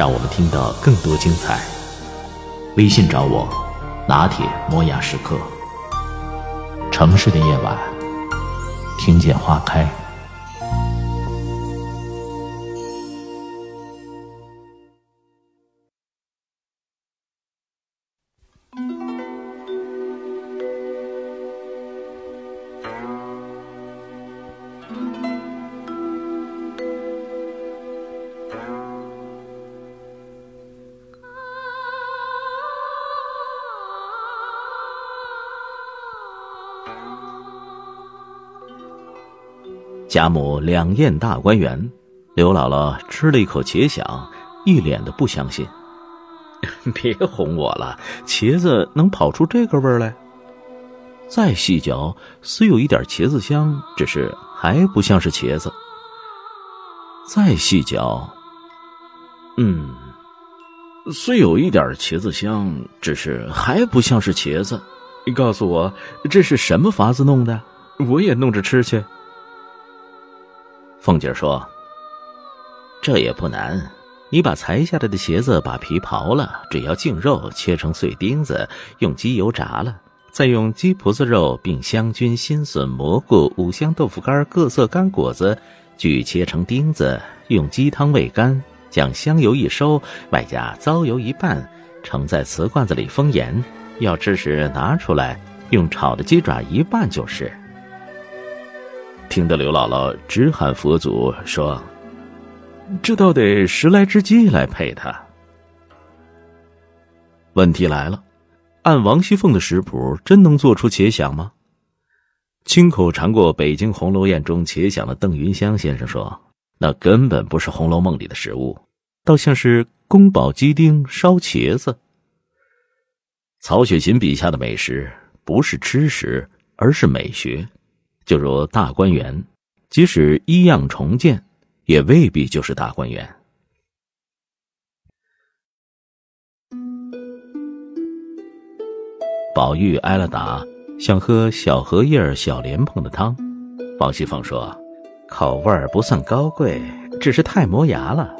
让我们听到更多精彩。微信找我，拿铁磨牙时刻。城市的夜晚，听见花开。贾母两宴大观园，刘姥姥吃了一口茄想，一脸的不相信。别哄我了，茄子能跑出这个味儿来？再细嚼，虽有一点茄子香，只是还不像是茄子。再细嚼，嗯，虽有一点茄子香，只是还不像是茄子。你告诉我，这是什么法子弄的？我也弄着吃去。凤姐说：“这也不难，你把裁下来的茄子把皮刨了，只要净肉切成碎丁子，用鸡油炸了，再用鸡脯子肉并香菌、新笋、蘑菇、五香豆腐干、各色干果子，俱切成丁子，用鸡汤煨干，将香油一收，外加糟油一拌，盛在瓷罐子里封严。要吃时拿出来，用炒的鸡爪一拌就是。”听得刘姥姥直喊佛祖，说：“这倒得十来只鸡来配它。”问题来了，按王熙凤的食谱，真能做出茄鲞吗？亲口尝过北京红楼宴中茄鲞的邓云香先生说：“那根本不是《红楼梦》里的食物，倒像是宫保鸡丁烧茄子。”曹雪芹笔下的美食，不是吃食，而是美学。就如大观园，即使一样重建，也未必就是大观园。宝玉挨了打，想喝小荷叶、小莲蓬的汤。王熙凤说：“口味儿不算高贵，只是太磨牙了。”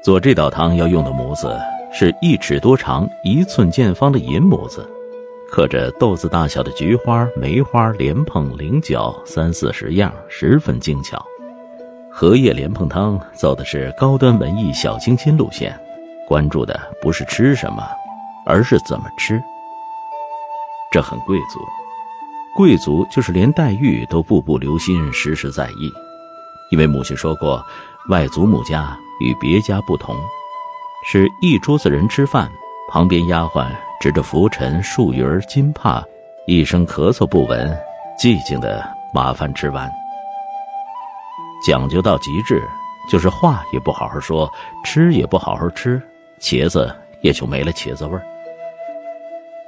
做这道汤要用的模子是一尺多长、一寸见方的银模子。刻着豆子大小的菊花、梅花、莲蓬、菱角三四十样，十分精巧。荷叶莲蓬汤走的是高端文艺小清新路线，关注的不是吃什么，而是怎么吃。这很贵族，贵族就是连黛玉都步步留心，时时在意。因为母亲说过，外祖母家与别家不同，是一桌子人吃饭，旁边丫鬟。指着浮尘、树鱼儿、金帕，一声咳嗽不闻，寂静的把饭吃完。讲究到极致，就是话也不好好说，吃也不好好吃，茄子也就没了茄子味儿。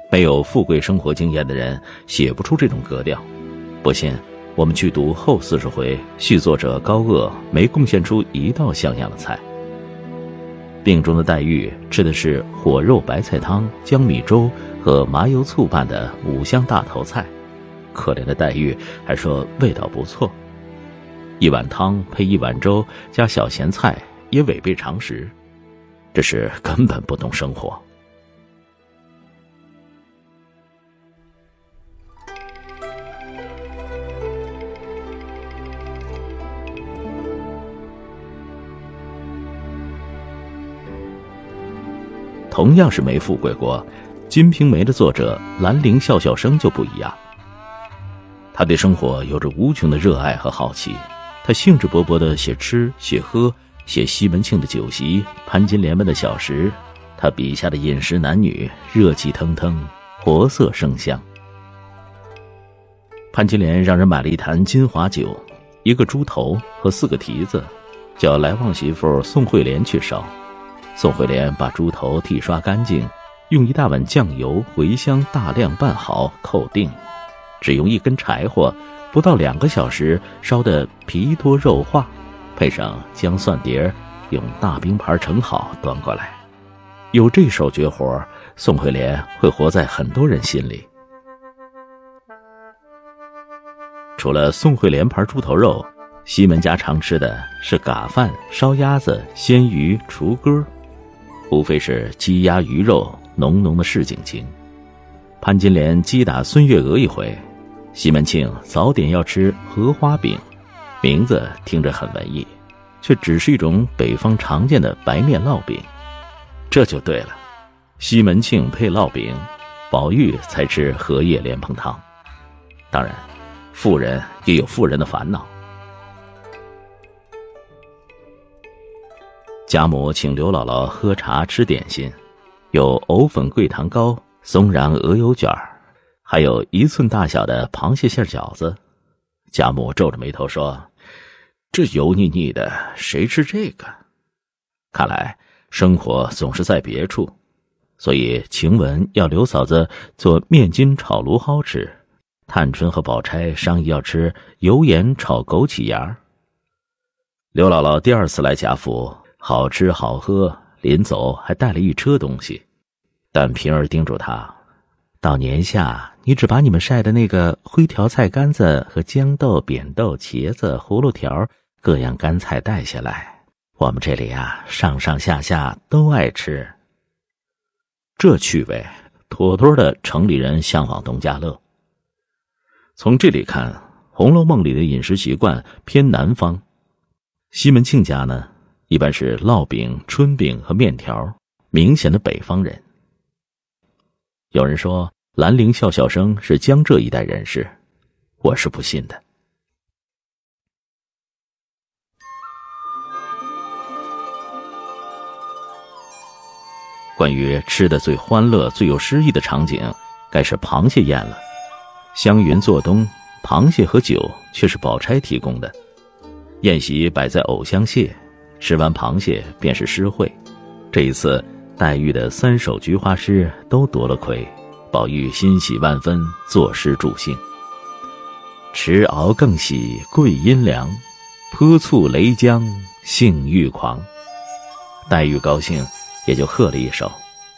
没有富贵生活经验的人写不出这种格调。不信，我们去读后四十回，续作者高鹗没贡献出一道像样的菜。病中的黛玉吃的是火肉白菜汤、江米粥和麻油醋拌的五香大头菜，可怜的黛玉还说味道不错。一碗汤配一碗粥加小咸菜也违背常识，这是根本不懂生活。同样是没富贵过，《金瓶梅》的作者兰陵笑笑生就不一样。他对生活有着无穷的热爱和好奇，他兴致勃勃地写吃、写喝、写西门庆的酒席、潘金莲们的小食，他笔下的饮食男女热气腾腾、活色生香。潘金莲让人买了一坛金华酒，一个猪头和四个蹄子，叫来旺媳妇宋惠莲去烧。宋惠莲把猪头剃刷干净，用一大碗酱油、茴香大量拌好，扣定。只用一根柴火，不到两个小时烧得皮多肉化，配上姜蒜碟儿，用大冰盘盛好，端过来。有这手绝活，宋惠莲会活在很多人心里。除了宋惠莲牌猪头肉，西门家常吃的是嘎饭、烧鸭子、鲜鱼、雏鸽，无非是鸡鸭鱼肉，浓浓的市井情。潘金莲击打孙月娥一回。西门庆早点要吃荷花饼，名字听着很文艺，却只是一种北方常见的白面烙饼。这就对了，西门庆配烙饼，宝玉才吃荷叶莲蓬汤。当然，富人也有富人的烦恼。贾母请刘姥姥喝茶吃点心，有藕粉桂糖糕、松瓤鹅油卷。还有一寸大小的螃蟹馅饺子，贾母皱着眉头说：“这油腻腻的，谁吃这个？”看来生活总是在别处，所以晴雯要刘嫂子做面筋炒芦蒿吃，探春和宝钗商议要吃油盐炒枸杞芽。刘姥姥第二次来贾府，好吃好喝，临走还带了一车东西，但平儿叮嘱他。到年下，你只把你们晒的那个灰条菜干子和豇豆、扁豆、茄子、葫芦条各样干菜带下来。我们这里啊，上上下下都爱吃。这趣味，妥妥的城里人向往农家乐。从这里看，《红楼梦》里的饮食习惯偏南方，西门庆家呢，一般是烙饼、春饼和面条，明显的北方人。有人说兰陵笑笑生是江浙一带人士，我是不信的。关于吃的最欢乐、最有诗意的场景，该是螃蟹宴了。湘云做东，螃蟹和酒却是宝钗提供的。宴席摆在藕香榭，吃完螃蟹便是诗会。这一次。黛玉的三首菊花诗都夺了魁，宝玉欣喜万分，作诗助兴。迟熬更喜桂阴凉，泼醋雷浆性欲狂。黛玉高兴，也就喝了一首。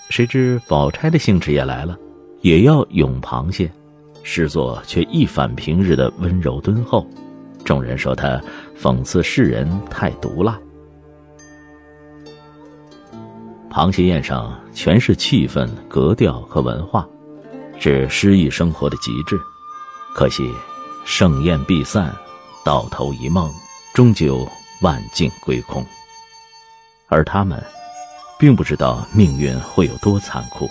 谁知宝钗的兴致也来了，也要咏螃蟹，诗作却一反平日的温柔敦厚。众人说他讽刺世人太毒辣。螃蟹宴上全是气氛、格调和文化，是诗意生活的极致。可惜盛宴必散，到头一梦，终究万境归空。而他们，并不知道命运会有多残酷。